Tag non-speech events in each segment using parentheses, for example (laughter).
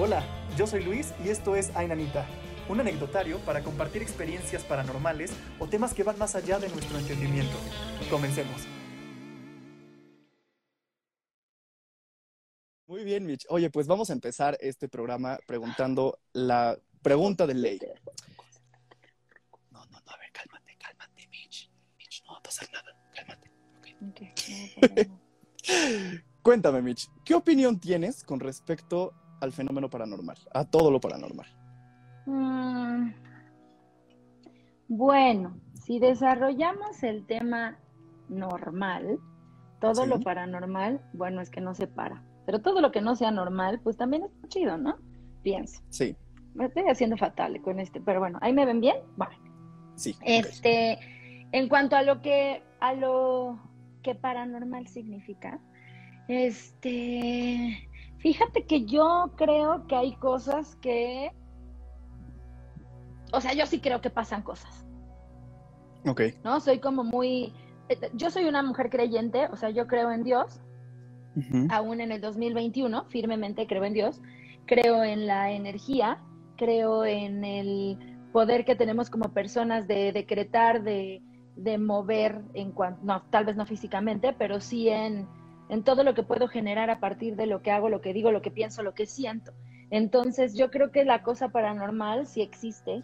Hola, yo soy Luis y esto es Ainanita, un anecdotario para compartir experiencias paranormales o temas que van más allá de nuestro entendimiento. Comencemos. Muy bien, Mitch. Oye, pues vamos a empezar este programa preguntando la pregunta de ley. No, no, no, a ver, cálmate, cálmate, Mitch. Mitch, no va a pasar nada. Cálmate. ok. (laughs) Cuéntame, Mitch, ¿qué opinión tienes con respecto al fenómeno paranormal, a todo lo paranormal? Mm, bueno, si desarrollamos el tema normal, todo Sí. lo paranormal, bueno, es que no se para. Pero todo lo que no sea normal, pues también es chido, ¿no? Pienso. Sí, Me estoy haciendo fatal con este, pero bueno, ¿ahí me ven bien? Bueno. sí. Este, en cuanto a lo que, a lo que paranormal significa, este, fíjate que yo creo que hay cosas que, o sea, yo sí creo que pasan cosas, Ok, ¿no? Soy como muy, eh, yo soy una mujer creyente, o sea, yo creo en Dios, aún en el 2021, firmemente creo en Dios, creo en la energía, creo en el poder que tenemos como personas de decretar, de, de mover, en cuanto, no, tal vez no físicamente, pero sí en, en todo lo que puedo generar a partir de lo que hago, lo que digo, lo que pienso, lo que siento. Entonces yo creo que la cosa paranormal sí existe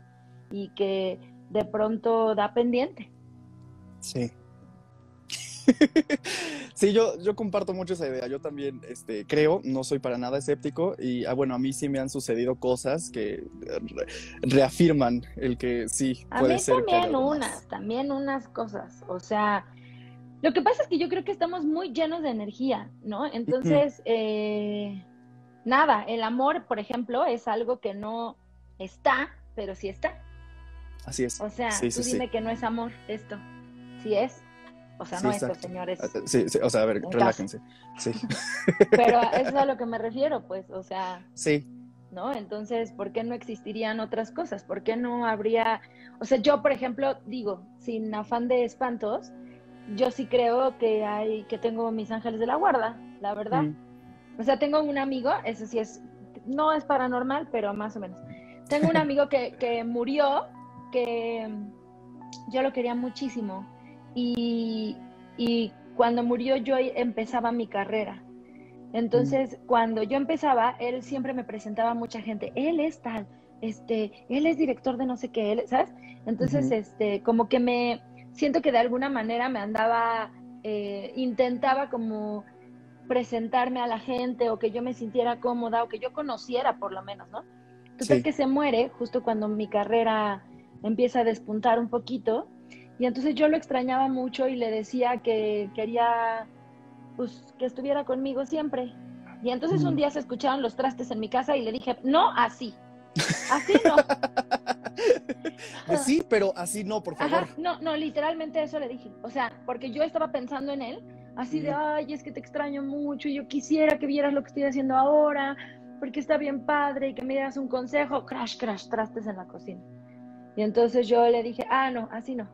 y que de pronto da pendiente. sí. (laughs) Sí, yo, yo comparto mucho esa idea. Yo también este, creo, no soy para nada escéptico y ah, bueno, a mí sí me han sucedido cosas que re- reafirman el que sí A puede mí ser. también unas, también unas cosas. O sea, lo que pasa es que yo creo que estamos muy llenos de energía, ¿no? Entonces, eh, nada, el amor, por ejemplo, es algo que no está, pero sí está. Así es. O sea, Sí, tú sí, sí. dime que no es amor esto. Sí es. O sea, no esto, señores. Ah, Sí, sí, o sea, a ver, En relájense. Sí, (laughs) Pero (laughs) eso es a lo que me refiero, pues, o sea, sí, ¿no? Entonces, ¿por qué no existirían otras cosas? ¿Por qué no habría, o sea, yo, por ejemplo, digo, sin afán de espantos, yo sí creo que hay, que tengo mis ángeles de la guarda, la verdad. Mm, O sea, tengo un amigo, eso sí es, no es paranormal, pero más o menos. Tengo un (laughs) amigo que, que murió, que mm, yo lo quería muchísimo. Y, y cuando murió yo empezaba mi carrera. Entonces, cuando yo empezaba, él siempre me presentaba a mucha gente. Él es tal, este, él es director de no sé qué, él, ¿sabes? Entonces, este, como que me siento que de alguna manera me andaba, eh, intentaba como presentarme a la gente o que yo me sintiera cómoda o que yo conociera por lo menos, ¿no? Entonces Sí. que se muere justo cuando mi carrera empieza a despuntar un poquito y entonces yo lo extrañaba mucho y le decía que quería pues que estuviera conmigo siempre. Y entonces un Mm. día se escucharon los trastes en mi casa y le dije, no, así. (laughs) Así no. (laughs) Pues sí, pero así no, por favor. Ajá, no, no, literalmente eso le dije. O sea, porque yo estaba pensando en él, así de, ay, es que te extraño mucho, yo quisiera que vieras lo que estoy haciendo ahora, porque está bien padre y que me dieras un consejo. Crash, crash, trastes en la cocina. Y entonces yo le dije, ah, no, así no.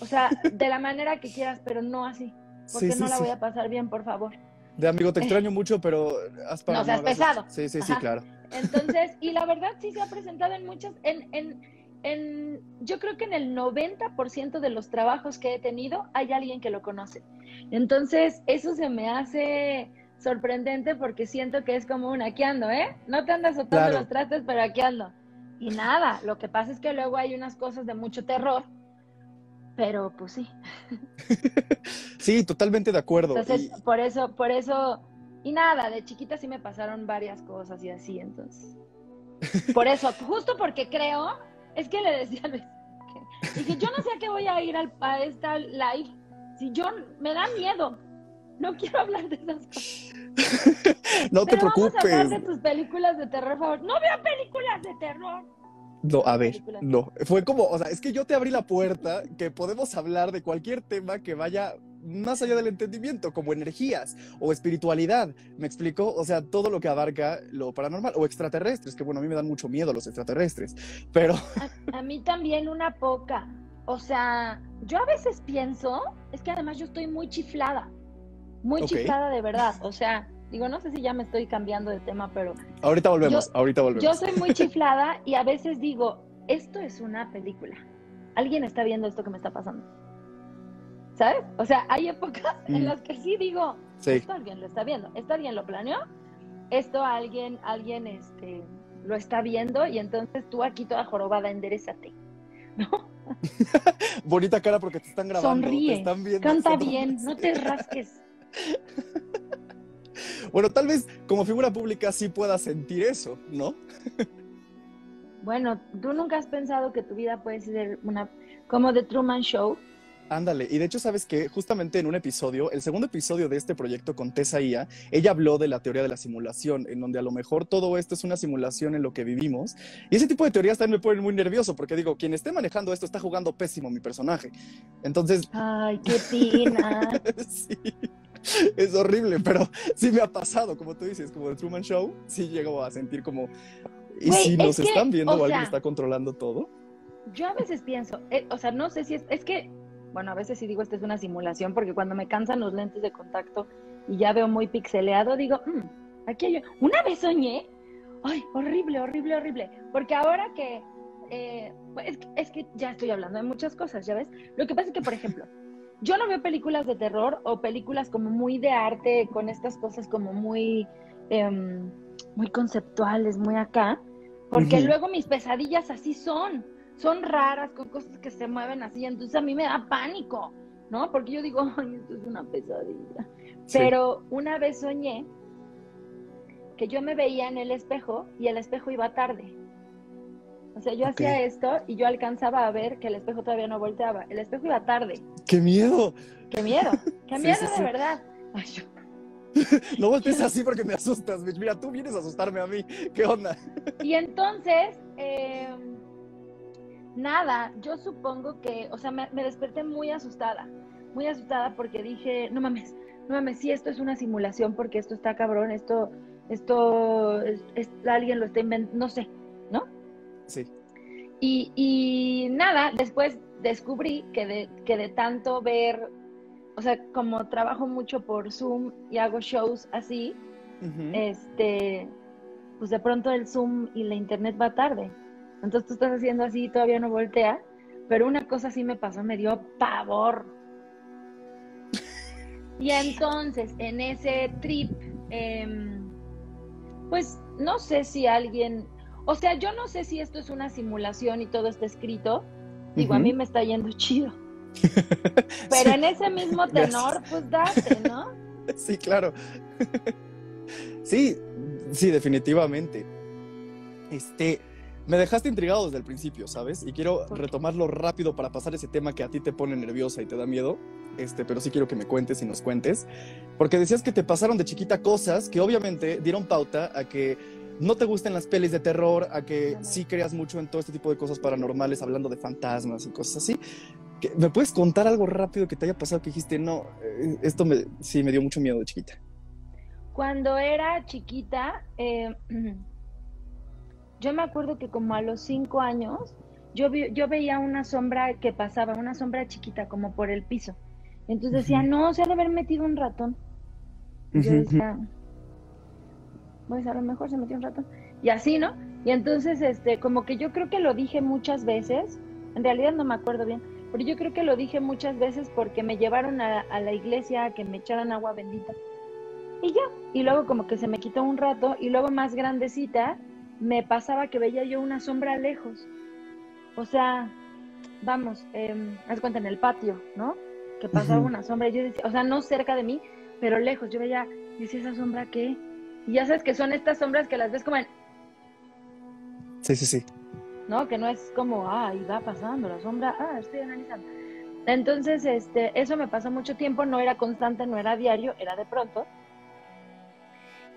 O sea, de la manera que quieras, pero no así, porque Sí, sí, no la sí. voy a pasar bien, por favor. De amigo, te (laughs) extraño mucho, pero haz para No seas hagas eso. pesado. Sí, sí, sí, claro. Entonces, y la (laughs) verdad sí se ha presentado en muchas, en, en, en, yo creo que en el 90% de los trabajos que he tenido hay alguien que lo conoce. Entonces, eso se me hace sorprendente porque siento que es como un aquí ando, ¿eh? No te andas soltando Claro. los trastes, pero aquí ando. Y nada, lo que pasa es que luego hay unas cosas de mucho terror, pero pues sí. (laughs) Sí, totalmente de acuerdo. Entonces, Y- por eso, por eso, y nada, de chiquita sí me pasaron varias cosas y así, entonces. Por eso, justo porque creo, es que le decía a Luis, que, dije, yo no sé a qué voy a ir al, a esta live, si yo, me da miedo, no quiero hablar de esas cosas. (laughs) no te Pero vamos a hablar de preocupes. tus películas de terror, favor. No veo películas de terror. No, a ver, no. Fue como, o sea, es que yo te abrí la puerta que podemos hablar de cualquier tema que vaya más allá del entendimiento, como energías o espiritualidad. ¿Me explico? O sea, todo lo que abarca lo paranormal o extraterrestres, que bueno, a mí me dan mucho miedo los extraterrestres. Pero, (laughs) A, a mí también una poca. O sea, yo a veces pienso, es que además yo estoy muy chiflada, muy chiflada de verdad. O sea, digo, no sé si ya me estoy cambiando de tema, pero Ahorita volvemos, ahorita volvemos. yo soy muy chiflada y a veces digo, esto es una película. Alguien está viendo esto que me está pasando. ¿Sabes? O sea, hay épocas en Mm. las que sí digo, Sí. esto alguien lo está viendo, esto alguien lo planeó, esto alguien, alguien este, lo está viendo y entonces tú aquí toda jorobada, enderezate. (laughs) ¿No? (laughs) Bonita cara porque te están grabando, te Sonríe, están viendo. canta bien, no te rasques. (laughs) Bueno, tal vez como figura pública sí puedas sentir eso, ¿no? Bueno, tú nunca has pensado que tu vida puede ser una, como The Truman Show. Ándale, y de hecho, sabes que justamente en un episodio, el segundo episodio de este proyecto con Tessa Ia, ella habló de la teoría de la simulación, en donde a lo mejor todo esto es una simulación en lo que vivimos. Y ese tipo de teorías también me ponen muy nervioso, porque digo, quien esté manejando esto está jugando pésimo mi personaje. Entonces, Ay, qué pena. (laughs) sí, es horrible, pero sí me ha pasado, como tú dices, como el Truman Show, sí llego a sentir como, ¿y si nos es que, están viendo o o alguien sea, está controlando todo? Yo a veces pienso, eh, o sea, no sé si es, es que, bueno, a veces sí digo esto es una simulación, porque cuando me cansan los lentes de contacto y ya veo muy pixeleado, digo, "Mm, aquí hay, una vez soñé, ay, horrible, horrible, horrible, porque ahora que, eh, es, que- es que ya estoy hablando de muchas cosas, ¿ya ves? Lo que pasa es que, por ejemplo, (laughs) yo no veo películas de terror o películas como muy de arte, con estas cosas como muy, em, muy conceptuales, muy acá, porque luego mis pesadillas así son, son raras, con cosas que se mueven así, entonces a mí me da pánico, ¿no? Porque yo digo, ay, esto es una pesadilla. Sí. Pero una vez soñé que yo me veía en el espejo y el espejo iba tarde. O sea, yo hacía esto y yo alcanzaba a ver que el espejo todavía no volteaba. El espejo iba tarde. ¡Qué miedo! ¡Qué miedo! ¡Qué (laughs) miedo sí, de verdad! (laughs) Ay, yo- No voltees así porque me asustas, bitch. Mira, tú vienes a asustarme a mí. ¿Qué onda? Y entonces, eh, nada, yo supongo que, o sea, me, me desperté muy asustada, muy asustada porque dije, no mames, no mames, sí, esto es una simulación porque esto está cabrón, esto, esto, es, es- alguien lo está inventando, no sé, ¿no? Sí. Y, y nada, después descubrí que de, que de tanto ver, o sea, como trabajo mucho por Zoom y hago shows así, este, pues de pronto el Zoom y la internet va tarde. Entonces tú estás haciendo así y todavía no voltea. Pero una cosa sí me pasó, me dio pavor. Y (laughs) entonces, en ese trip, em, pues no sé si alguien, o sea, yo no sé si esto es una simulación y todo está escrito. Digo, a mí me está yendo (laughs) chido. (laughs) Pero Sí. en ese mismo tenor, pues date, ¿no? Sí, claro. Sí, sí, definitivamente. Este, me dejaste intrigado desde el principio, ¿sabes? Y quiero retomarlo rápido para pasar ese tema que a ti te pone nerviosa y te da miedo. Este, pero sí quiero que me cuentes y nos cuentes. Porque decías que te pasaron de chiquita cosas que obviamente dieron pauta a que no te gusten las pelis de terror, a que sí creas mucho en todo este tipo de cosas paranormales, hablando de fantasmas y cosas así. ¿Qué- ¿Me puedes contar algo rápido que te haya pasado que dijiste, no, eh, esto me, sí me dio mucho miedo de chiquita? Cuando era chiquita, eh, (clears throat) yo me acuerdo que como a los cinco años, yo, vi- yo veía una sombra que pasaba, una sombra chiquita como por el piso. Entonces decía, no, se ha de haber metido un ratón. Y yo decía, pues a lo mejor se metió un ratón. Y así, ¿no? Y entonces, este, como que yo creo que lo dije muchas veces, en realidad no me acuerdo bien, pero yo creo que lo dije muchas veces porque me llevaron a, a la iglesia a que me echaran agua bendita. Y ya, y luego como que se me quitó un rato, y luego más grandecita, me pasaba que veía yo una sombra lejos. O sea, vamos, eh, haz cuenta en el patio, ¿no? Que pasaba una sombra, y yo decía, o sea, no cerca de mí, pero lejos, yo veía, dice esa sombra qué? Y ya sabes que son estas sombras que las ves como en, Sí, sí, sí. ¿no? Que no es como, ah, ahí va pasando la sombra, ah, estoy analizando. Entonces, este, eso me pasó mucho tiempo, no era constante, no era diario, era de pronto.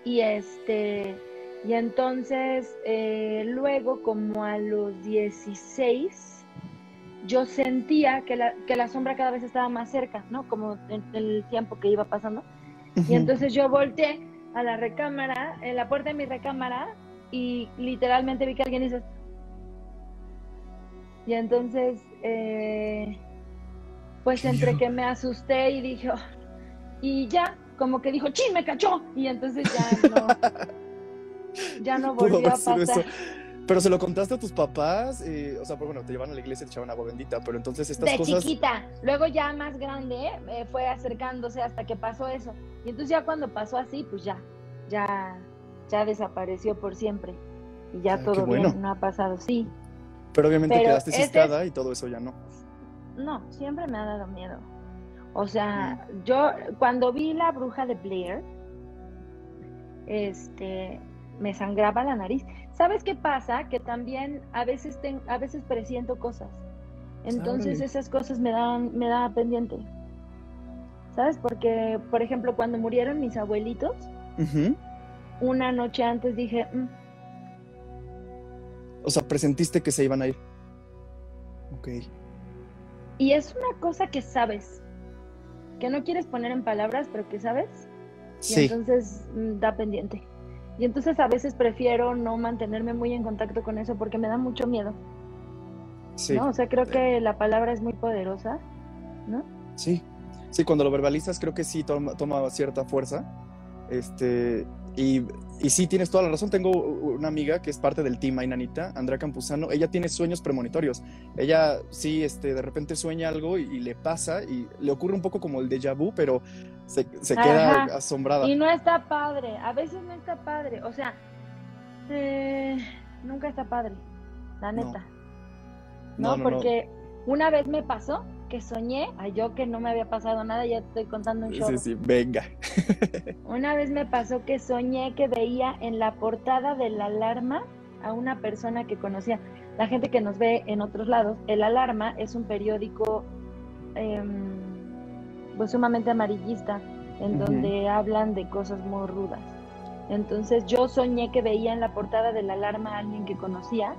Y este, y entonces, eh, luego, como a los 16, yo sentía que la, que la sombra cada vez estaba más cerca, ¿no? Como en el tiempo que iba pasando. Y entonces yo volteé a la recámara, en la puerta de mi recámara, y literalmente vi que alguien hizo. Y entonces, eh, pues entre que me asusté y dije, "Oh", y ya, como que dijo, ¡chin, me cachó! Y entonces ya no, (laughs) ya no (laughs) volvió a pasar. Pero se lo contaste a tus papás, eh, o sea, pues bueno, te llevan a la iglesia y te echaban agua bendita, pero entonces estas de cosas... chiquita, luego ya más grande eh, fue acercándose hasta que pasó eso. Y entonces ya cuando pasó así, pues ya, ya, ya desapareció por siempre. Y ya Ay, qué todo bueno. bien, no ha pasado, sí. Pero obviamente Pero quedaste ciscada y todo eso ya no. No, siempre me ha dado miedo. O sea, Mm. yo cuando vi la bruja de Blair, este, me sangraba la nariz. ¿Sabes qué pasa? Que también a veces ten- a veces presiento cosas. Entonces esas cosas me dan me da pendiente. ¿Sabes? Porque, por ejemplo, cuando murieron mis abuelitos, una noche antes dije, "Mm, O sea, presentiste que se iban a ir. Ok. y es una cosa que sabes, que no quieres poner en palabras, pero que sabes. Y Sí. entonces mm, da pendiente. Y entonces a veces prefiero no mantenerme muy en contacto con eso porque me da mucho miedo. Sí. ¿no? O sea, creo Sí. que la palabra es muy poderosa, ¿no? Sí, sí, cuando lo verbalizas creo que sí toma, toma cierta fuerza. Este, y, y sí, tienes toda la razón. Tengo una amiga que es parte del team Ainanita, Andrea Campuzano. Ella tiene sueños premonitorios. Ella sí, este, de repente sueña algo y, y le pasa y le ocurre un poco como el déjà vu, pero se, se queda Ajá. asombrada. Y no está padre, a veces no está padre, o sea, eh, nunca está padre, la neta. No, No, no, no. porque una vez me pasó que soñé, a yo que no me había pasado nada, ya te estoy contando un show. Sí, sí, venga. (laughs) Una vez me pasó que soñé que veía en la portada de la alarma a una persona que conocía. La gente que nos ve en otros lados, el Alarma es un periódico em, pues sumamente amarillista, en donde hablan de cosas muy rudas. Entonces yo soñé que veía en la portada de la alarma a alguien que conocía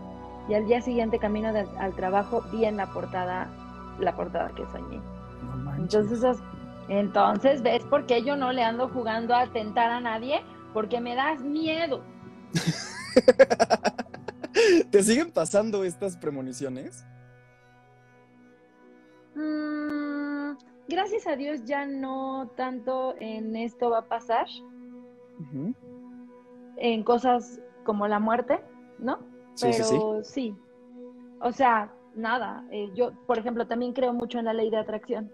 y al día siguiente camino de- al trabajo vi en la portada la portada que soñé. No. Entonces, es- entonces, ¿ves por qué yo no le ando jugando a tentar a nadie? Porque me das miedo. (laughs) ¿Te siguen pasando estas premoniciones? Mm, gracias a Dios ya no tanto en esto va a pasar, en cosas como la muerte, ¿no? Sí, sí, sí. Pero sí. O sea, nada. eh, yo, por ejemplo, también creo mucho en la ley de atracción.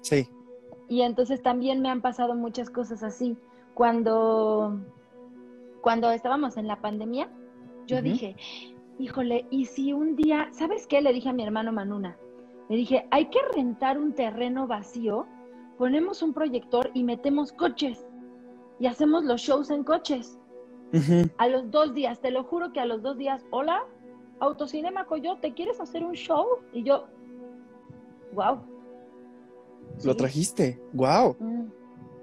Sí. Y entonces también me han pasado muchas cosas así. Cuando, cuando estábamos en la pandemia, yo dije, híjole, ¿y si un día, ¿sabes qué? Le dije a mi hermano Manuna, le dije, hay que rentar un terreno vacío, ponemos un proyector y metemos coches y hacemos los shows en coches. A los dos días, te lo juro que a los dos días, hola, Autocinema Coyote, ¿quieres hacer un show? Y yo, wow. Lo trajiste. ¡Wow! Mm,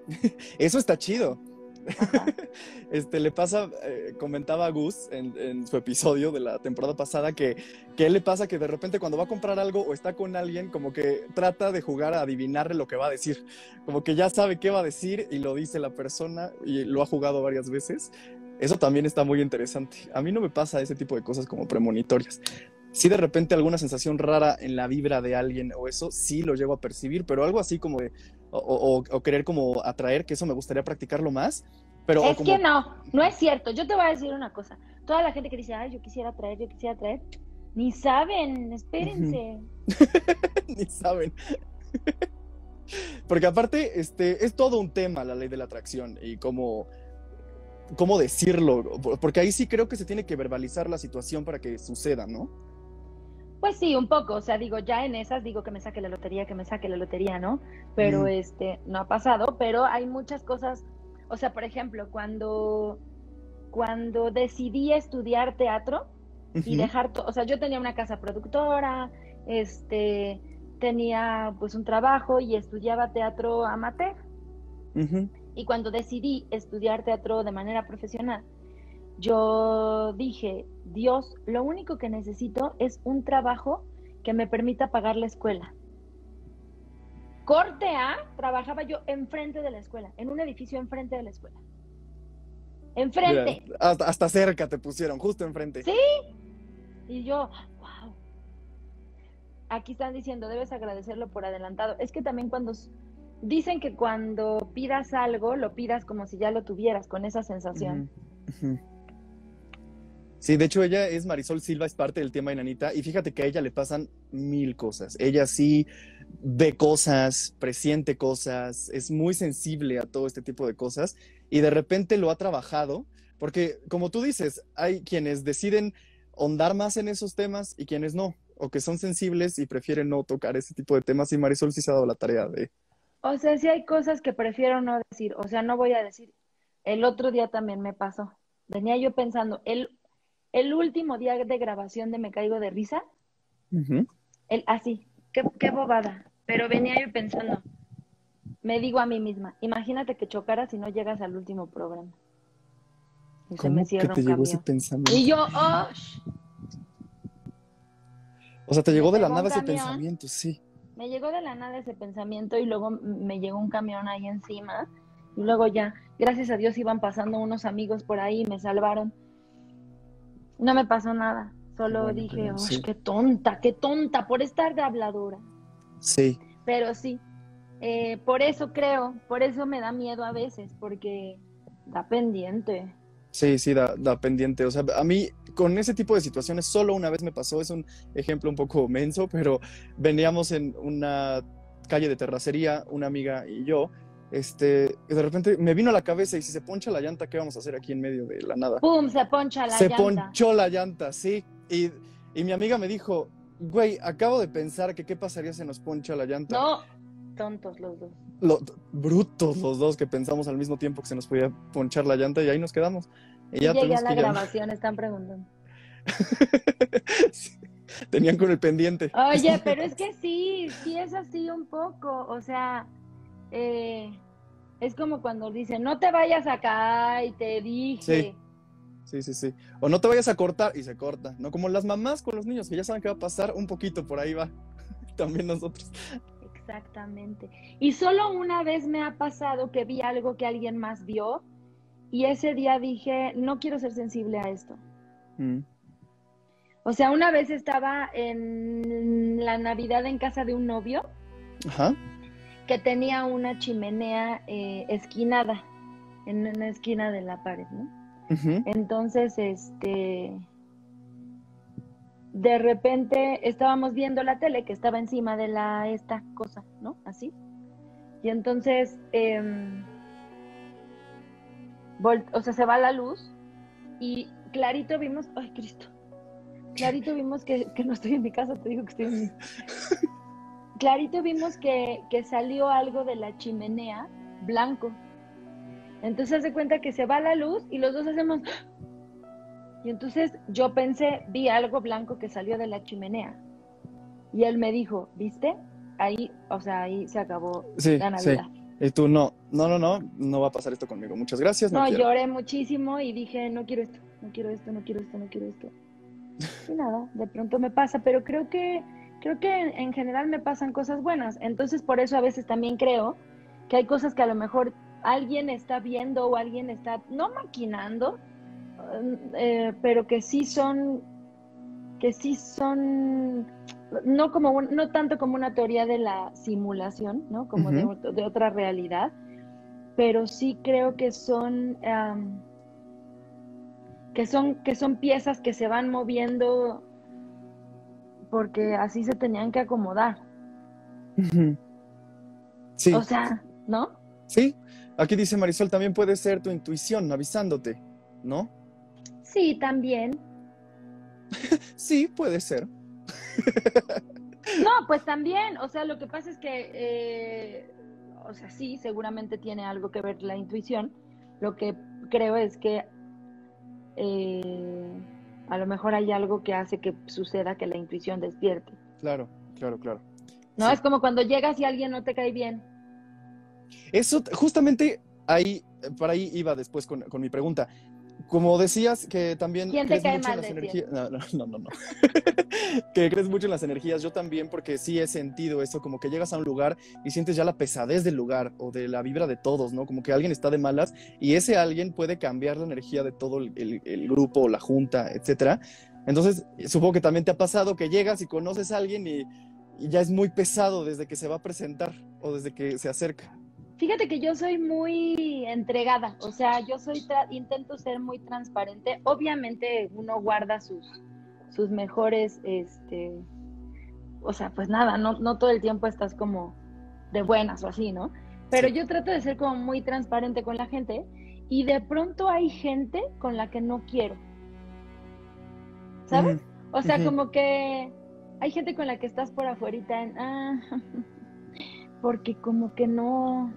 (laughs) Eso está chido. (laughs) Este, le pasa, eh, comentaba Gus en, su episodio de la temporada pasada que, que le pasa que de repente cuando va a comprar algo o está con alguien, como que trata de jugar a adivinarle lo que va a decir. Como que ya sabe qué va a decir y lo dice la persona y lo ha jugado varias veces. Eso también está muy interesante. A mí no me pasa ese tipo de cosas como premonitorias. Sí, de repente alguna sensación rara en la vibra de alguien o eso, sí lo llego a percibir, pero algo así como de, o, o- o querer como atraer, que eso me gustaría practicarlo más. Pero Es como- que no, no es cierto. Yo te voy a decir una cosa. Toda la gente que dice, ay, yo quisiera traer, yo quisiera traer, ni saben, espérense. (laughs) ni saben. Porque aparte, este, es todo un tema la ley de la atracción y cómo, cómo decirlo, porque ahí sí creo que se tiene que verbalizar la situación para que suceda, ¿no? Pues sí, un poco. O sea, digo, ya en esas digo que me saque la lotería, que me saque la lotería, ¿no? Pero Mm. este, no ha pasado, pero hay muchas cosas. O sea, por ejemplo, cuando, cuando decidí estudiar teatro, y dejar todo, o sea, yo tenía una casa productora, este, tenía pues un trabajo y estudiaba teatro amateur. Y cuando decidí estudiar teatro de manera profesional, yo dije, Dios, lo único que necesito es un trabajo que me permita pagar la escuela. Corte A, trabajaba yo enfrente de la escuela, en un edificio enfrente de la escuela. Enfrente. Mira, hasta, hasta cerca te pusieron, justo enfrente. Sí. Y yo, wow. Aquí están diciendo, debes agradecerlo por adelantado. Es que también cuando, dicen que cuando pidas algo, lo pidas como si ya lo tuvieras, con esa sensación. Sí, de hecho ella es Marisol Silva, es parte del tema Enanita, y fíjate que a ella le pasan mil cosas. Ella sí ve cosas, presiente cosas, es muy sensible a todo este tipo de cosas, y de repente lo ha trabajado, porque como tú dices, hay quienes deciden ahondar más en esos temas y quienes no, o que son sensibles y prefieren no tocar ese tipo de temas, y Marisol sí se ha dado la tarea de... O sea, sí hay cosas que prefiero no decir, o sea, no voy a decir. El otro día también me pasó. Venía yo pensando, el, el último día de grabación de Me Caigo de Risa, el así, qué, qué bobada. Pero venía yo pensando, me digo a mí misma, imagínate que chocaras y no llegas al último programa. Y se ¿Cómo me que cierra te un llegó ese pensamiento? Y yo, oh, O sea, te llegó de la nada ese camión. pensamiento, sí. me llegó de la nada ese pensamiento y luego me llegó un camión ahí encima y luego ya, gracias a Dios iban pasando unos amigos por ahí y me salvaron. No me pasó nada, solo Bueno, dije, pero "Uy, sí. qué tonta, qué tonta por estar de habladora. Sí. Pero sí, eh, por eso creo, por eso me da miedo a veces, porque da pendiente. Sí, sí, da, da pendiente. O sea, a mí con ese tipo de situaciones solo una vez me pasó, es un ejemplo un poco menso, pero veníamos en una calle de terracería, una amiga y yo, este, de repente me vino a la cabeza y si se poncha la llanta, ¿qué vamos a hacer aquí en medio de la nada? ¡Pum! Se poncha la se llanta. ponchó la llanta, sí. Y, y mi amiga me dijo, güey, acabo de pensar que qué pasaría si nos poncha la llanta. No, tontos los dos. Lo- brutos los dos que pensamos al mismo tiempo que se nos podía ponchar la llanta y ahí nos quedamos. Y ya llegué a la grabación, están preguntando. (laughs) Sí, Tenían con el pendiente. Oye, (laughs) pero es que sí, sí es así un poco, o sea, eh, es como cuando dicen, no te vayas acá y te dije. Sí. Sí, sí, sí. O no te vayas a cortar y se corta, ¿no? Como las mamás con los niños que ya saben qué va a pasar, un poquito por ahí va. (laughs) También nosotros. Exactamente. Y solo una vez me ha pasado que vi algo que alguien más vio y ese día dije, no quiero ser sensible a esto. Mm. O sea, una vez estaba en la Navidad en casa de un novio Ajá. Que tenía una chimenea eh, esquinada en una esquina de la pared, ¿no? Entonces, este, de repente estábamos viendo la tele que estaba encima de la esta cosa, ¿no? Así. Y entonces, em, o sea, se va la luz y clarito vimos, ay Cristo, clarito vimos que, que no estoy en mi casa, te digo que estoy en mi... (laughs) Clarito vimos que, que salió algo de la chimenea blanco. Entonces se cuenta que se va la luz y los dos hacemos... Y entonces yo pensé, vi algo blanco que salió de la chimenea. Y él me dijo, ¿viste? Ahí, o sea, ahí se acabó Sí, la sí. Navidad. Y tú, no, no, no, no, no va a pasar esto conmigo. Muchas gracias, no, No, quiero. lloré muchísimo y dije, no quiero esto, no quiero esto, no quiero esto, no quiero esto. Y nada, de pronto me pasa, pero creo que, creo que en, en general me pasan cosas buenas. Entonces, por eso a veces también creo que hay cosas que a lo mejor alguien está viendo o alguien está, no maquinando, eh, pero que sí son, que sí son, no como un- no tanto como una teoría de la simulación, ¿no? Como de otra realidad, pero sí creo que son que son que son piezas que se van moviendo porque así se tenían que acomodar. Sí, O sea, ¿no? sí. Aquí dice Marisol, también puede ser tu intuición avisándote, ¿no? Sí, también. (laughs) Sí, puede ser. No, pues también. O sea, lo que pasa es que, eh, o sea, sí, seguramente tiene algo que ver la intuición. Lo que creo es que eh, a lo mejor hay algo que hace que suceda que la intuición despierte. Claro, claro, claro. No Sí. es como cuando llegas y alguien no te cae bien. Eso, justamente ahí, para ahí iba después con, con mi pregunta. Como decías que también ¿Quién te crees cae mucho en las energías. No, no, no, no. no. (laughs) que crees mucho en las energías. Yo también, porque sí he sentido eso, como que llegas a un lugar y sientes ya la pesadez del lugar o de la vibra de todos, ¿no? Como que alguien está de malas y ese alguien puede cambiar la energía de todo el, el- el grupo o la junta, etcétera. Entonces, supongo que también te ha pasado que llegas y conoces a alguien y y ya es muy pesado desde que se va a presentar o desde que se acerca. Fíjate que yo soy muy entregada, o sea, yo soy intento ser muy transparente. Obviamente uno guarda sus sus mejores este o sea, pues nada, no no todo el tiempo estás como de buenas o así, ¿no? Pero yo trato de ser como muy transparente con la gente y de pronto hay gente con la que no quiero. ¿Sabes? O sea, como que hay gente con la que estás por afuera en, ah, (laughs) porque como que no...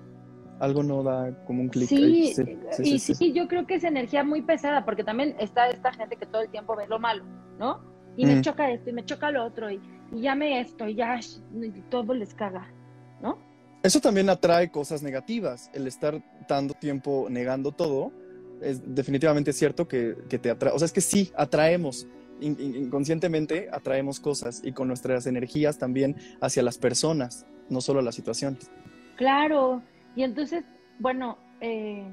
Algo no da como un clic. Sí, sí, sí, y sí, yo creo que es energía muy pesada, porque también está esta gente que todo el tiempo ve lo malo, ¿no? Y me choca esto, y me choca lo otro, y, y ya me esto, y ya y todo les caga, ¿no? Eso también atrae cosas negativas. El estar tanto tiempo negando todo, es definitivamente cierto que, que te atrae. O sea, es que sí, atraemos inconscientemente atraemos cosas y con nuestras energías también hacia las personas, no solo a las situaciones. Claro, y entonces, bueno, eh,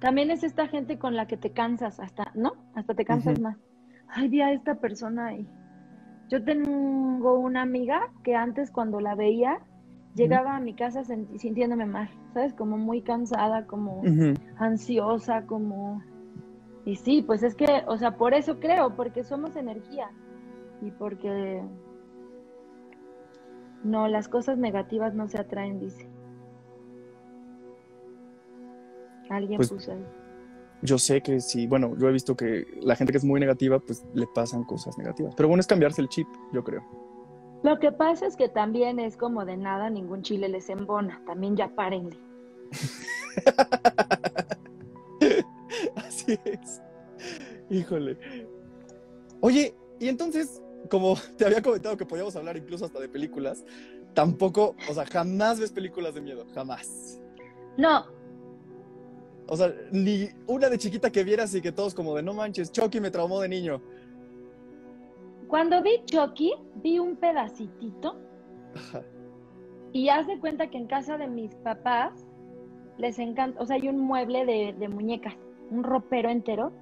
también es esta gente con la que te cansas, hasta, ¿no? Hasta te cansas más. Ay, vi a esta persona ahí. Yo tengo una amiga que antes cuando la veía, llegaba a mi casa sintiéndome mal, ¿sabes? Como muy cansada, como ansiosa, como y sí, pues es que, o sea, por eso creo, porque somos energía y porque no, las cosas negativas no se atraen, dice. Alguien pues, puso ahí. Yo sé que sí, bueno, yo he visto que la gente que es muy negativa, pues le pasan cosas negativas. Pero bueno, es cambiarse el chip, yo creo. Lo que pasa es que también es como de nada, ningún chile les embona. También ya párenle. (laughs) Así es. Híjole. Oye, y entonces, como te había comentado que podíamos hablar incluso hasta de películas, tampoco, o sea, jamás ves películas de miedo, jamás. No. O sea, ni una de chiquita que vieras y que todos como de no manches, Chucky me traumó de niño. Cuando vi Chucky, vi un pedacitito. Y haz de cuenta que en casa de mis papás les encanta, o sea, hay un mueble de, muñecas, un ropero entero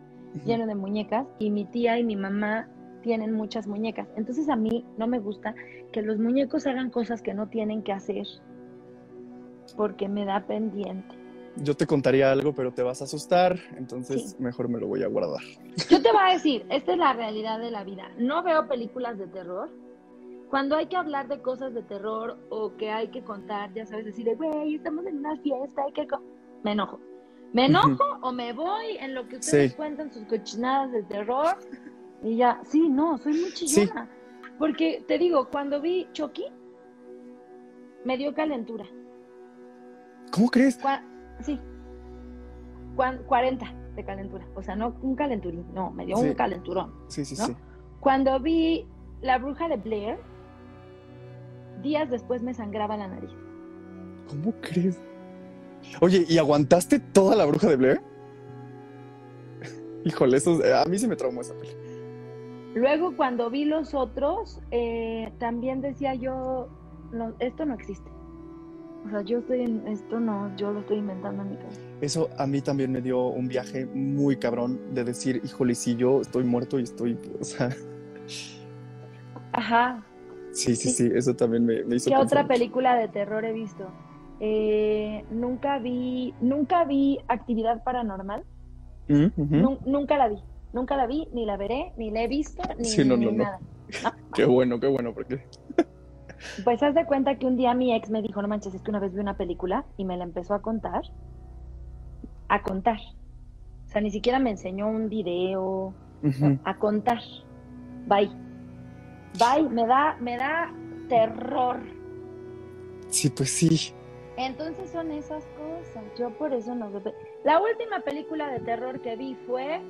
lleno de muñecas y mi tía y mi mamá tienen muchas muñecas. Entonces a mí no me gusta que los muñecos hagan cosas que no tienen que hacer porque me da pendiente. Yo te contaría algo, pero te vas a asustar, entonces mejor me lo voy a guardar. Yo te voy a decir, esta es la realidad de la vida. No veo películas de terror, cuando hay que hablar de cosas de terror o que hay que contar, ya sabes, decir, güey, estamos en una fiesta, hay que... Me enojo. Me enojo o me voy en lo que ustedes cuentan sus cochinadas de terror y ya, sí, no, soy muy chillona. Porque te digo, cuando vi Chucky, me dio calentura. ¿Cómo crees? Sí. 40 de calentura. O sea, no un calenturín, no, me dio un calenturón. Sí, sí, sí. Cuando vi La Bruja de Blair, días después me sangraba la nariz. ¿Cómo crees? Oye, ¿y aguantaste toda la bruja de Blair? (laughs) Híjole, eso, a mí sí me traumó esa película. Luego, cuando vi los otros, eh, también decía yo, no, esto no existe. O sea, yo estoy en esto, no, yo lo estoy inventando en mi casa. Eso a mí también me dio un viaje muy cabrón de decir, híjole, si yo estoy muerto y estoy, o sea... Ajá. Sí, sí, sí, eso también me, me hizo... ¿Qué otra película de terror he visto? Eh, nunca vi, nunca vi actividad paranormal. Mm, nunca la vi, nunca la vi, ni la veré, ni la he visto, ni, nada. (laughs) qué bueno, qué bueno, porque. Pues haz de cuenta que un día mi ex me dijo, no manches, es que una vez vi una película y me la empezó a contar. A contar. O sea, ni siquiera me enseñó un video. A contar. Bye. Bye, me da, me da terror. Sí, pues sí. Entonces son esas cosas. Yo por eso no veo. La última película de terror que vi fue.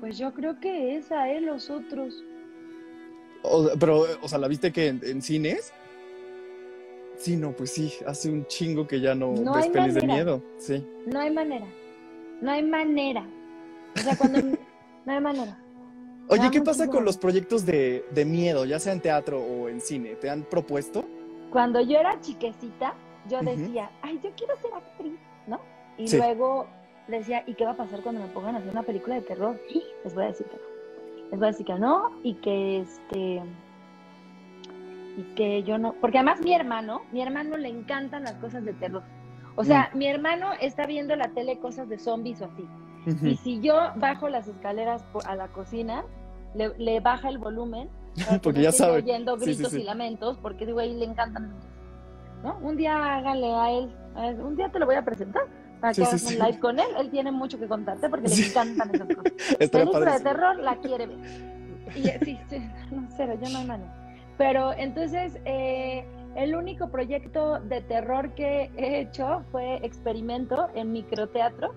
Pues yo creo que esa, ¿eh? Los otros. Pero, o sea, ¿la viste que en, cines? Sí, no, pues sí, hace un chingo que ya no, ves pelis de miedo. Sí. No hay manera. No hay manera. O sea, cuando. no hay manera. Oye, ¿qué pasa con los proyectos de, de miedo, ya sea en teatro o en cine? ¿Te han propuesto? Cuando yo era chiquecita, yo decía, ay, yo quiero ser actriz, ¿no? Y luego decía, ¿y qué va a pasar cuando me pongan a hacer una película de terror? Les voy a decir que no. Les voy a decir que no y que este y que yo no, porque además mi hermano, mi hermano le encantan las cosas de terror. O sea, Mm. mi hermano está viendo la tele cosas de zombies o así. Y si yo bajo las escaleras a la cocina, le, le baja el volumen. (laughs) Porque ya sabe. oyendo Sí, sí, gritos sí. y lamentos, porque digo, ahí le encantan. ¿no? Un día hágale a él, a ver, un día te lo voy a presentar para que sí, hagas sí. un live con él. Él tiene mucho que contarte porque le encantan esas (laughs) cosas. Película de terror la quiere ver. Y eh, sí, sí, (laughs) no, cero, yo no hay manera. Pero entonces, eh, el único proyecto de terror que he hecho fue experimento en microteatro.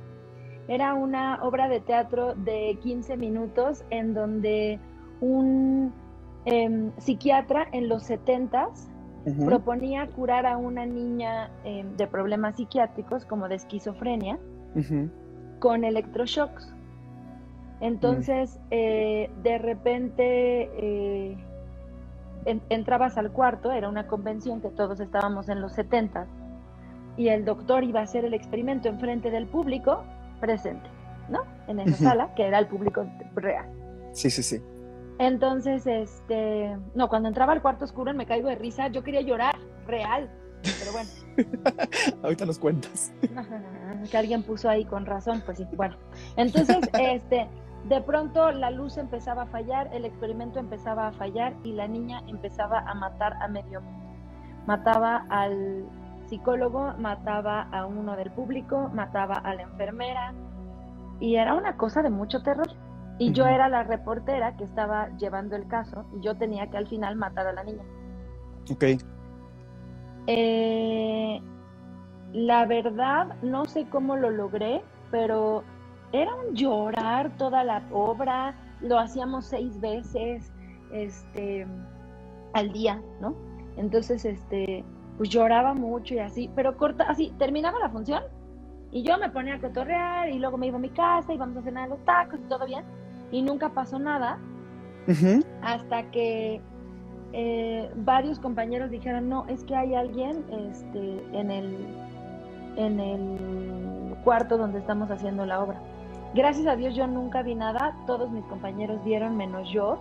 Era una obra de teatro de 15 minutos en donde un em, psiquiatra en los 70s Proponía curar a una niña em, de problemas psiquiátricos como de esquizofrenia con electroshocks. Entonces, eh, de repente eh, en- entrabas al cuarto, era una convención que todos estábamos en los 70 y el doctor iba a hacer el experimento enfrente del público presente, ¿no? En esa sala, que era el público real. Sí, sí, sí. Entonces, este, no, cuando entraba al cuarto oscuro me caigo de risa, yo quería llorar, real, pero bueno. (laughs) Ahorita nos cuentas. (laughs) que alguien puso ahí con razón, pues sí, bueno. Entonces, (laughs) este, de pronto la luz empezaba a fallar, el experimento empezaba a fallar y la niña empezaba a matar a medio mundo. Mataba al psicólogo, mataba a uno del público, mataba a la enfermera y era una cosa de mucho terror. Y yo era la reportera que estaba llevando el caso y yo tenía que al final matar a la niña. Ok. Eh, la verdad, no sé cómo lo logré, pero era un llorar toda la obra, lo hacíamos seis veces este, al día, ¿no? Entonces, este, pues lloraba mucho y así, pero corta, así, terminaba la función y yo me ponía a cotorrear y luego me iba a mi casa y vamos a cenar los tacos y todo bien, y nunca pasó nada hasta que eh, varios compañeros dijeron, no, es que hay alguien este, en, el, en el cuarto donde estamos haciendo la obra. Gracias a Dios yo nunca vi nada, todos mis compañeros vieron menos yo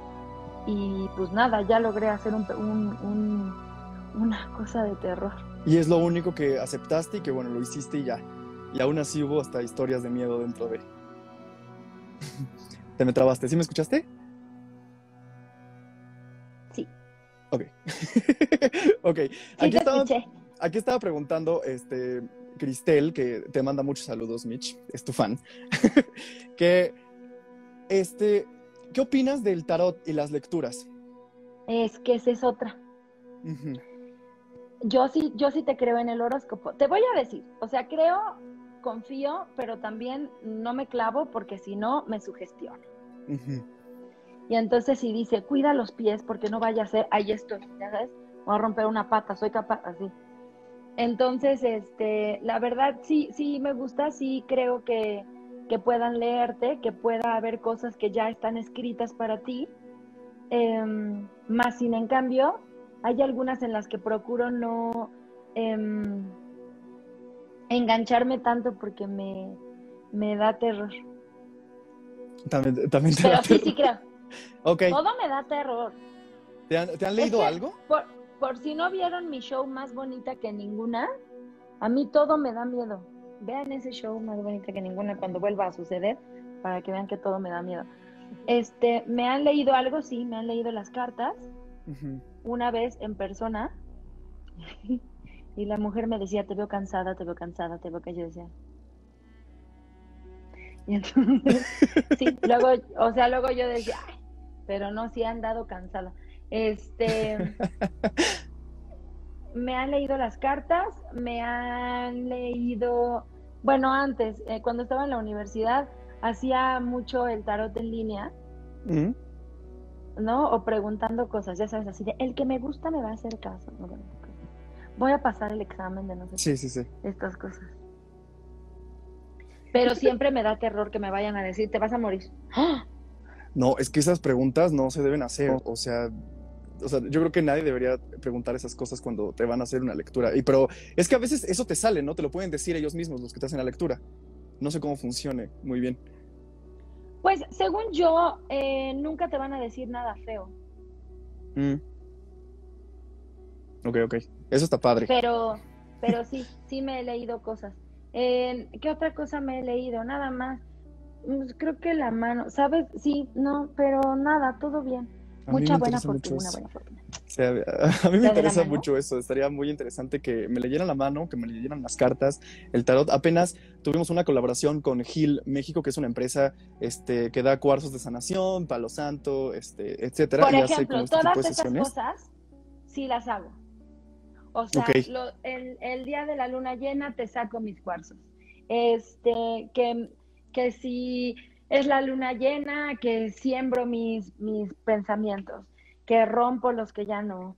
y pues nada, ya logré hacer un, un- un- una cosa de terror. Y es lo único que aceptaste y que bueno, lo hiciste y ya. Y aún así hubo hasta historias de miedo dentro de. Te me trabaste. ¿Sí me escuchaste? Sí. Ok. (laughs) ok. Sí, Aquí estaba, escuché. aquí estaba preguntando, este, Cristel, que te manda muchos saludos, Mitch, es tu fan, (laughs) que, este, ¿qué opinas del tarot y las lecturas? Es que esa es otra. Yo sí, yo sí te creo en el horóscopo. Te voy a decir, o sea, creo, confío, pero también no me clavo porque si no me sugestiono. Y entonces si dice, cuida los pies porque no vaya a ser, ahí estoy, ya sabes, voy a romper una pata, soy capaz, así. Entonces, este, la verdad sí, sí me gusta, sí creo que, que puedan leerte, que pueda haber cosas que ya están escritas para ti. Em, más sin en cambio, hay algunas en las que procuro no em, engancharme tanto porque me, me da terror. También, también te Pero da sí, terror. sí creo. (laughs) Ok, Todo me da terror. ¿te han, te han leído que- algo? Por, por si no vieron mi show más bonita que ninguna, a mí todo me da miedo. Vean ese show más bonita que ninguna cuando vuelva a suceder, para que vean que todo me da miedo. Este, ¿me han leído algo? Sí, me han leído las cartas, una vez en persona, (laughs) y la mujer me decía, te veo cansada, te veo cansada, te veo que yo decía. Y entonces, (laughs) sí, luego, o sea, luego yo decía, "Ay, pero no, sí han dado cansada. Este, me han leído las cartas, me han leído, bueno, antes, eh, cuando estaba en la universidad, hacía mucho el tarot en línea, Ujú. ¿no? O preguntando cosas, ya sabes, así de, el que me gusta me va a hacer caso. ¿no? Voy a pasar el examen de no sé qué, Sí, sí, sí. estas cosas. Pero siempre me da terror que me vayan a decir, te vas a morir. ¡Ah! No, es que esas preguntas no se deben hacer. O sea, o sea, yo creo que nadie debería preguntar esas cosas cuando te van a hacer una lectura. Y pero es que a veces eso te sale, ¿no? Te lo pueden decir ellos mismos, los que te hacen la lectura. No sé cómo funcione muy bien. Pues según yo, eh, nunca te van a decir nada feo. Mm. Ok, ok. Eso está padre. Pero, pero sí, sí me he leído cosas. Eh, ¿Qué otra cosa me he leído? Nada más. Mm, Creo que la mano, ¿sabes? Sí, no, pero nada, todo bien. A Mucha me buena fortuna, buena fortuna. O sea, (laughs) a mí me ¿La de la interesa mucho eso. Estaría muy interesante que me leyeran la mano, que me leyeran las cartas, el tarot. Apenas tuvimos una colaboración con Gil México, que es una empresa este, que da cuarzos de sanación, palo santo, este, etcétera. Por y hace ejemplo, como este todas esas sesiones. cosas sí las hago. O sea, lo- el, el día de la luna llena te saco mis cuarzos. Este, que, que si es la luna llena, que siembro mis, mis pensamientos, que rompo los que ya no,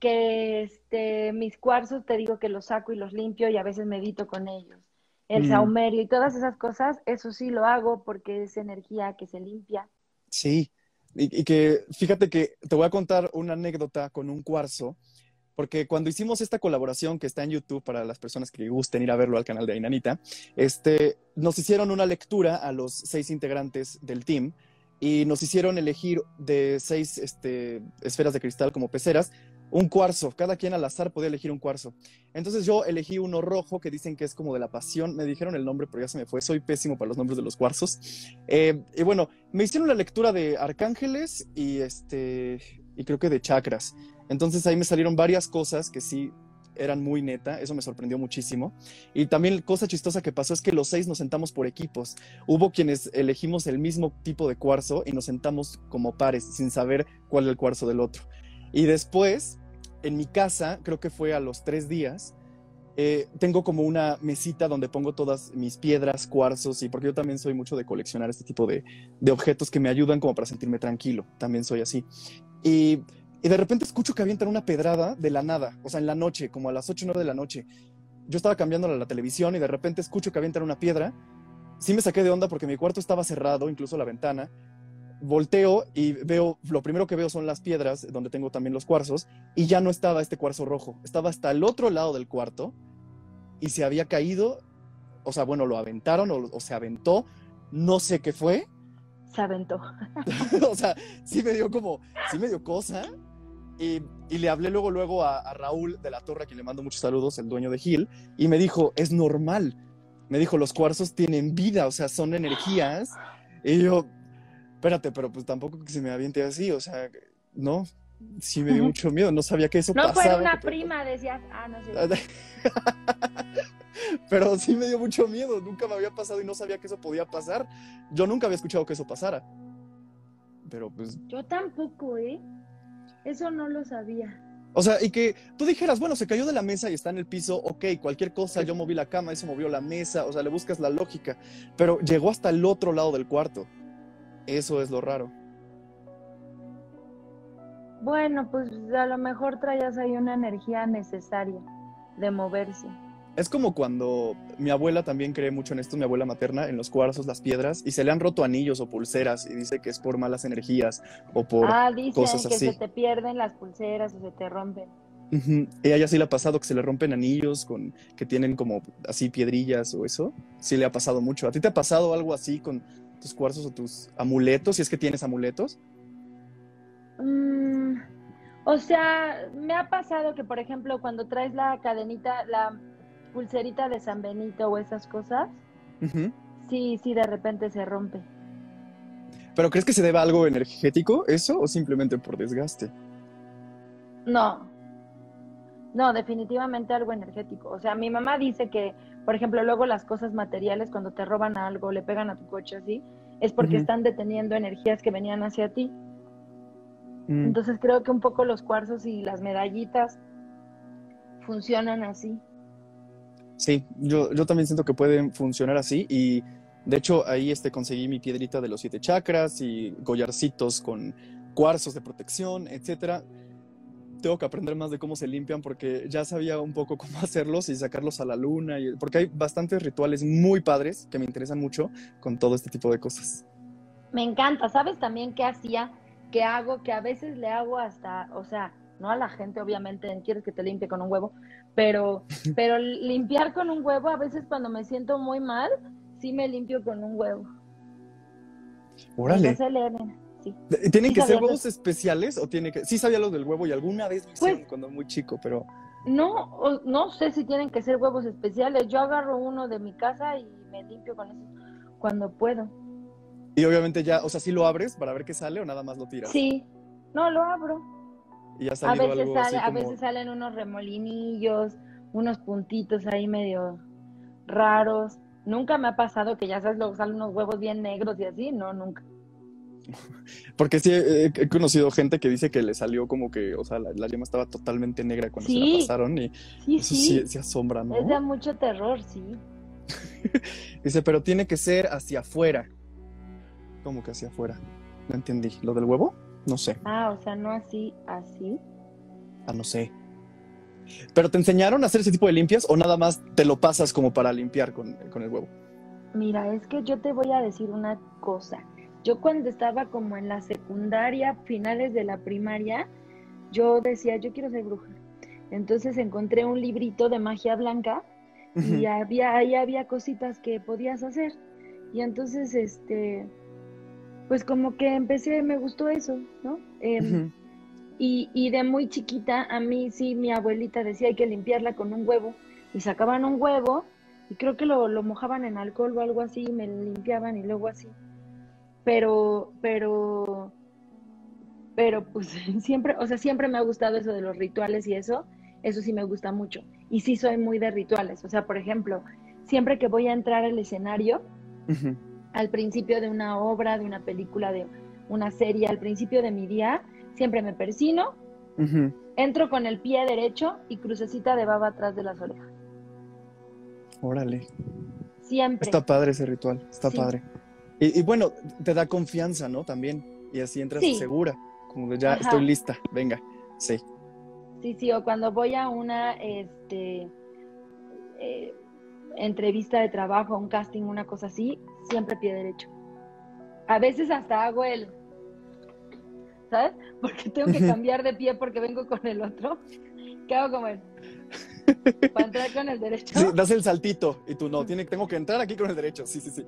que este, mis cuarzos te digo que los saco y los limpio y a veces medito con ellos. El Mm. saumerio y todas esas cosas, eso sí lo hago porque es energía que se limpia. Sí, y, y que fíjate que te voy a contar una anécdota con un cuarzo, porque cuando hicimos esta colaboración que está en YouTube para las personas que gusten ir a verlo al canal de Ainanita, este, nos hicieron una lectura a los seis integrantes del team y nos hicieron elegir de seis este, esferas de cristal como peceras un cuarzo. Cada quien al azar podía elegir un cuarzo. Entonces yo elegí uno rojo que dicen que es como de la pasión. Me dijeron el nombre, pero ya se me fue. Soy pésimo para los nombres de los cuarzos. Eh, y bueno, me hicieron la lectura de arcángeles y este y creo que de chakras. Entonces ahí me salieron varias cosas que sí eran muy neta, eso me sorprendió muchísimo. Y también cosa chistosa que pasó es que los seis nos sentamos por equipos. Hubo quienes elegimos el mismo tipo de cuarzo y nos sentamos como pares sin saber cuál era el cuarzo del otro. Y después, en mi casa, creo que fue a los tres días, eh, tengo como una mesita donde pongo todas mis piedras, cuarzos, y porque yo también soy mucho de coleccionar este tipo de, de objetos que me ayudan como para sentirme tranquilo. También soy así. Y, de repente escucho que avientan una pedrada de la nada, o sea, en la noche, como a las 8 o 9 de la noche. Yo estaba cambiando la, televisión y de repente escucho que avientan una piedra. Sí me saqué de onda porque mi cuarto estaba cerrado, incluso la ventana. Volteo y veo, lo primero que veo son las piedras, donde tengo también los cuarzos, y ya no estaba este cuarzo rojo. Estaba hasta el otro lado del cuarto y se había caído, o sea, bueno, lo aventaron o se aventó, no sé qué fue, Se aventó. (laughs) o sea, sí me dio como, sí me dio cosa. Y, y le hablé luego, luego a, a Raúl de la Torre, a quien le mando muchos saludos, el dueño de Gil, y me dijo, es normal. Me dijo, los cuarzos tienen vida, o sea, son energías. Y yo, espérate, pero pues tampoco que se me aviente así, o sea, no, sí me dio mucho miedo, no sabía que eso No pasaba. fuera una que- prima, decías, ah, no sé. (laughs) (laughs) Pero sí me dio mucho miedo, nunca me había pasado y no sabía que eso podía pasar. Yo nunca había escuchado que eso pasara. Pero pues Yo tampoco, ¿eh? Eso no lo sabía. O sea, y que tú dijeras, bueno, se cayó de la mesa y está en el piso, ok, cualquier cosa, yo moví la cama, eso movió la mesa, o sea, le buscas la lógica, pero llegó hasta el otro lado del cuarto. Eso es lo raro. Bueno, pues a lo mejor traías ahí una energía necesaria de moverse. Es como cuando mi abuela también cree mucho en esto, mi abuela materna, en los cuarzos, las piedras, y se le han roto anillos o pulseras y dice que es por malas energías o por... ah, dicen cosas que así. se te pierden las pulseras o se te rompen. Ella sí le ha pasado que se le rompen anillos con que tienen como así piedrillas o eso. Sí le ha pasado mucho. ¿A ti te ha pasado algo así con tus cuarzos o tus amuletos, si es que tienes amuletos? Mm, o sea, me ha pasado que, por ejemplo, cuando traes la cadenita, la pulserita de San Benito o esas cosas, sí, sí, de repente se rompe. ¿Pero crees que se debe a algo energético eso o simplemente por desgaste? No, no, definitivamente algo energético. O sea, mi mamá dice que, por ejemplo, luego las cosas materiales, cuando te roban algo, le pegan a tu coche así, es porque están deteniendo energías que venían hacia ti. Mm. Entonces creo que un poco los cuarzos y las medallitas funcionan así. Sí, yo, yo también siento que pueden funcionar así y de hecho ahí este, conseguí mi piedrita de los siete chakras y collarcitos con cuarzos de protección, etcétera. Tengo que aprender más de cómo se limpian porque ya sabía un poco (laughs) cómo hacerlos y sacarlos a la luna, y, porque hay bastantes rituales muy padres que me interesan mucho con todo este tipo de cosas. Me encanta. ¿Sabes también qué hacía? Que hago, que a veces le hago hasta, o sea, no a la gente, obviamente, quieres que te limpie con un huevo, pero, (laughs) pero limpiar con un huevo, a veces cuando me siento muy mal, sí me limpio con un huevo. Órale, sí. ¿Tienen Sí que ser huevos especiales o tiene que...? Sí sabía lo del huevo y alguna vez lo hicieron Pues- cuando muy chico, pero... No, no sé si tienen que ser huevos especiales. Yo agarro uno de mi casa y me limpio con eso cuando puedo. Y obviamente ya, o sea, ¿sí lo abres para ver qué sale o nada más lo tiras? Sí, no lo abro. Y ya ha A salido veces, algo sale, así a veces salen unos remolinillos, unos puntitos ahí medio raros. Nunca me ha pasado que ya sabes, luego salen unos huevos bien negros y así. No, nunca. (laughs) Porque sí, he, he conocido gente que dice que le salió como que, o sea, la, la yema estaba totalmente negra cuando se la pasaron y Sí, eso sí asombra, ¿no? Es de mucho terror, sí. (laughs) Dice, pero tiene que ser hacia afuera. ¿Cómo que hacia afuera? No entendí. ¿Lo del huevo? No sé. Ah, o sea, no así, así. Ah, no sé. ¿Pero te enseñaron a hacer ese tipo de limpias o nada más te lo pasas como para limpiar con, con el huevo? Mira, es que yo te voy a decir una cosa. Yo cuando estaba como en la secundaria, finales de la primaria, yo decía, yo quiero ser bruja. Entonces encontré un librito de magia blanca y había, ahí había cositas que podías hacer. Y entonces, este, pues como que empecé, me gustó eso, ¿no? Em, y, y de muy chiquita, a mí sí, mi abuelita decía hay que limpiarla con un huevo. Y sacaban un huevo y creo que lo, lo mojaban en alcohol o algo así, y me limpiaban y luego así. Pero, pero, pero pues (laughs) siempre, o sea, siempre me ha gustado eso de los rituales y eso, eso sí me gusta mucho. Y sí soy muy de rituales. O sea, por ejemplo, siempre que voy a entrar al escenario. Al principio de una obra, de una película, de una serie, al principio de mi día, siempre me persino, entro con el pie derecho y crucecita de baba atrás de las orejas. Órale. Siempre. Está padre ese ritual, está Sí. padre. Y, y bueno, te da confianza, ¿no? También. Y así entras Sí. segura. Como de ya Ajá. estoy lista, venga. Sí. Sí, sí, o cuando voy a una este, eh, entrevista de trabajo, un casting, una cosa así, siempre pie derecho. A veces hasta hago el, ¿sabes? Porque tengo que cambiar de pie porque vengo con el otro. ¿Qué hago como el? Para entrar con el derecho. Sí, das el saltito y tú no, tiene, tengo que entrar aquí con el derecho. Sí, sí, sí.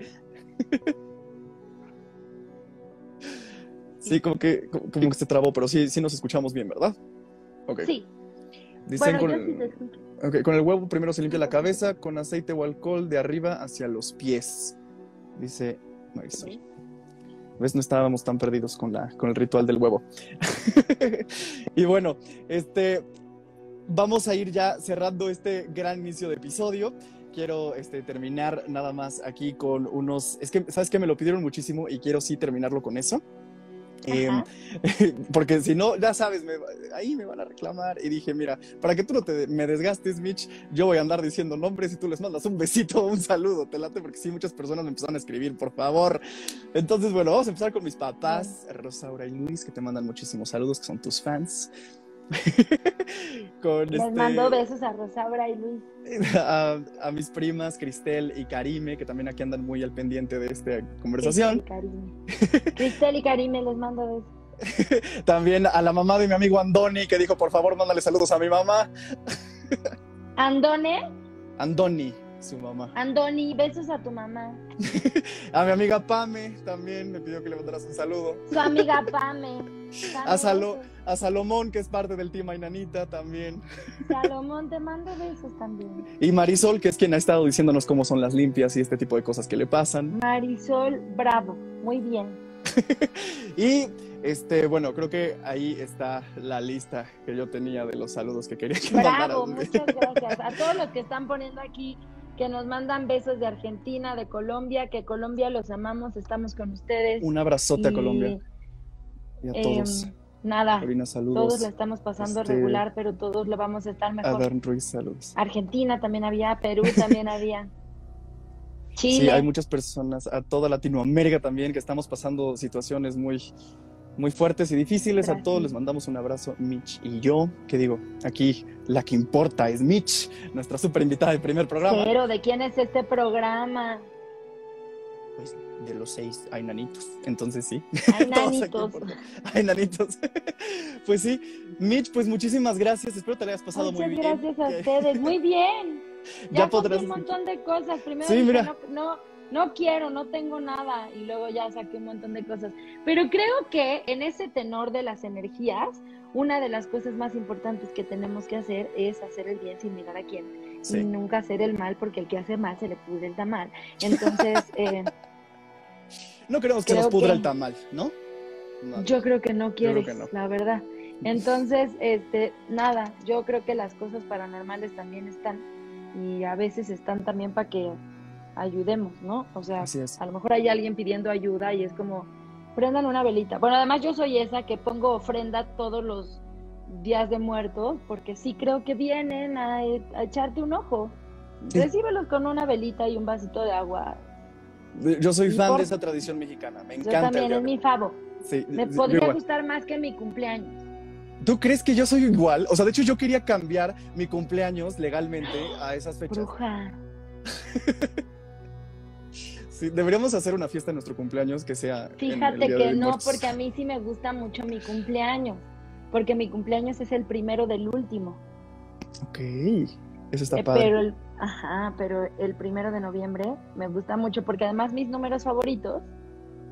Sí, como que, como, como que se trabó, pero sí, sí nos escuchamos bien, ¿verdad? Ok. Sí, Dicen bueno, con, yo el, sí te escucho. ok, con el huevo primero se limpia la cabeza con aceite o alcohol de arriba hacia los pies. Dice Marisol. ¿Ves? No estábamos tan perdidos con, la, con el ritual del huevo. (laughs) y bueno, este, vamos a ir ya cerrando este gran inicio de episodio. Quiero este, terminar nada más aquí con unos... Es que, ¿sabes qué? Me lo pidieron muchísimo y quiero sí terminarlo con eso. Eh, Ajá. (laughs) porque si no, ya sabes, me- ahí me van a reclamar. Y dije, mira, para que tú no te, me desgastes, Mitch, yo voy a andar diciendo nombres y tú les mandas un besito o un saludo. Te late porque sí, muchas personas me empezaron a escribir, por favor. Entonces, bueno, vamos a empezar con mis papás, Rosaura y Luis, que te mandan muchísimos saludos, que son tus fans. (laughs) con Les este, mando besos a Rosaura y Luis. (laughs) a, a mis primas, Cristel y Karime, que también aquí andan muy al pendiente de esta conversación. Cristel y Karime. Cristel y Karime les mando besos. (laughs) También a la mamá de mi amigo Andoni, que dijo, por favor, mándale saludos a mi mamá. Andone, Andoni, su mamá. Andoni, besos a tu mamá. (laughs) A mi amiga Pame también me pidió que le mandaras un saludo. Su amiga Pame. (laughs) A, Salo- a Salomón, que es parte del team Ainanita también. (laughs) Salomón, te mando besos también. Y Marisol, que es quien ha estado diciéndonos cómo son las limpias y este tipo de cosas que le pasan. Marisol, bravo. Muy bien. Y este, bueno, creo que ahí está la lista que yo tenía de los saludos que quería que Bravo, muchas gracias. A todos los que están poniendo aquí, que nos mandan besos de Argentina, de Colombia, que Colombia los amamos, estamos con ustedes. Un abrazote a Colombia y a em, todos. nada, Corina, saludos. todos la estamos pasando Este, regular, pero todos le vamos a estar mejor. Adán Ruiz, saludos. Argentina también había, Perú también (laughs) había. Chile. Sí, hay muchas personas, a toda Latinoamérica también, que estamos pasando situaciones muy, muy fuertes y difíciles. A todos les mandamos un abrazo, Mitch y yo, que digo, aquí la que importa es Mitch, nuestra super invitada del primer programa. Pero, ¿de quién es este programa? Pues, de los seis hay nanitos, entonces sí. Hay (laughs) nanitos. Hay nanitos. (laughs) pues sí, Mitch, pues muchísimas gracias. Espero te hayas pasado Muchas muy bien. gracias a ustedes. Muy bien. (laughs) Ya Ya, podrás un montón de cosas. Primero Sí, mira. no, no, no quiero, no tengo nada, y luego ya saqué un montón de cosas. Pero creo que en ese tenor de las energías, una de las cosas más importantes que tenemos que hacer es hacer el bien sin mirar a quién. Y nunca hacer el mal, porque el que hace mal se le pudre el tamal. Entonces... (laughs) Eh, no queremos que nos pudra el tamal, ¿no? Yo creo que no quieres, la verdad. Entonces, este, nada, yo creo que las cosas paranormales también están y a veces están también para que ayudemos, ¿no? O sea, a lo mejor hay alguien pidiendo ayuda y es como, prendan una velita. Bueno, además yo soy esa que pongo ofrenda todos los días de muertos porque sí creo que vienen a, echarte un ojo. Recíbelos con una velita y un vasito de agua. Yo soy fan de esa tradición mexicana, me encanta. Yo también, es mi favor. Me podría gustar más que mi cumpleaños. ¿Tú crees que yo soy igual? O sea, de hecho yo quería cambiar mi cumpleaños legalmente a esas fechas. Bruja. (laughs) sí, deberíamos hacer una fiesta en nuestro cumpleaños que sea. Fíjate que no, porque a mí sí me gusta mucho mi cumpleaños. Porque mi cumpleaños es el primero del último. Ok, eso está eh, padre. Pero el, ajá, pero el primero de noviembre me gusta mucho porque además mis números favoritos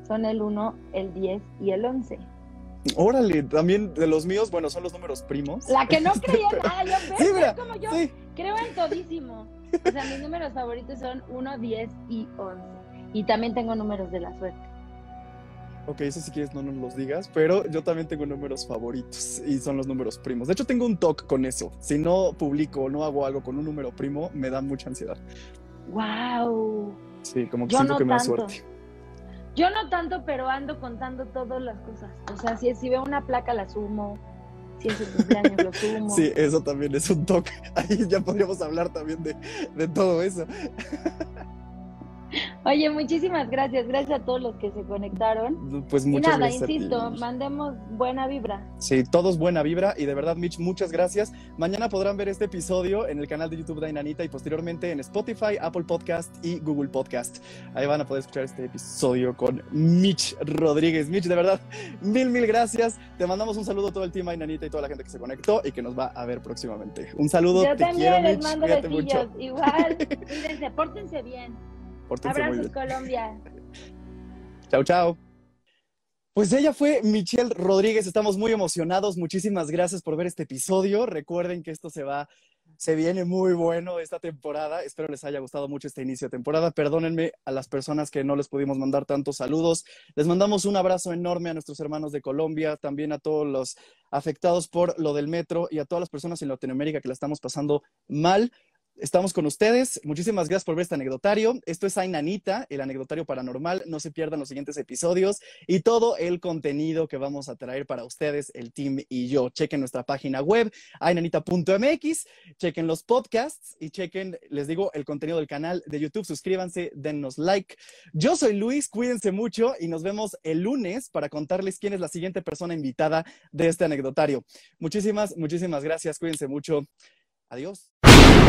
son el 1, el 10 y el 11. Órale, también de los míos, bueno, son los números primos. La que no (laughs) creía nada, yo sí, como yo creo en todísimo. O sea, mis números favoritos son 1, 10 y 11. Y también tengo números de la suerte. Ok, eso si quieres no nos los digas, pero yo también tengo números favoritos y son los números primos. De hecho, tengo un toque con eso. Si no publico o no hago algo con un número primo, me da mucha ansiedad. ¡Wow! Sí, como que siento que me da suerte. Yo no tanto, pero ando contando todas las cosas. O sea, si, si veo una placa la sumo, si es el cumpleaños lo sumo. (laughs) Sí, eso también es un toque. (laughs) Ahí ya podríamos hablar también de, de todo eso. Oye, muchísimas gracias. Gracias a todos los que se conectaron. Pues muchas y nada, insisto, mandemos buena vibra. Sí, todos buena vibra. Y de verdad, Mitch, muchas gracias. Mañana podrán ver este episodio en el canal de YouTube de Inanita y posteriormente en Spotify, Apple Podcast y Google Podcast. Ahí van a poder escuchar este episodio con Mitch Rodríguez. Mitch, de verdad, mil, mil gracias. Te mandamos un saludo a todo el team Inanita y toda la gente que se conectó y que nos va a ver próximamente. Un saludo. Yo también les mando besillos. Igual, (laughs) cuídense, pórtense bien. Abrazos, Colombia. chao, chao. Pues ella fue Michelle Rodríguez, estamos muy emocionados, muchísimas gracias por ver este episodio. Recuerden que esto se va, se viene muy bueno esta temporada. Espero les haya gustado mucho este inicio de temporada. Perdónenme a las personas que no les pudimos mandar tantos saludos. Les mandamos un abrazo enorme a nuestros hermanos de Colombia, también a todos los afectados por lo del metro y a todas las personas en Latinoamérica que la estamos pasando mal. Estamos con ustedes. Muchísimas gracias por ver este anecdotario. Esto es Ainanita, el anecdotario paranormal. No se pierdan los siguientes episodios y todo el contenido que vamos a traer para ustedes, el team y yo. Chequen nuestra página web, ainanita.mx, chequen los podcasts y chequen, les digo, el contenido del canal de YouTube. Suscríbanse, dennos like. Yo soy Luis, cuídense mucho y nos vemos el lunes para contarles quién es la siguiente persona invitada de este anecdotario. Muchísimas, muchísimas gracias. Cuídense mucho. Adiós.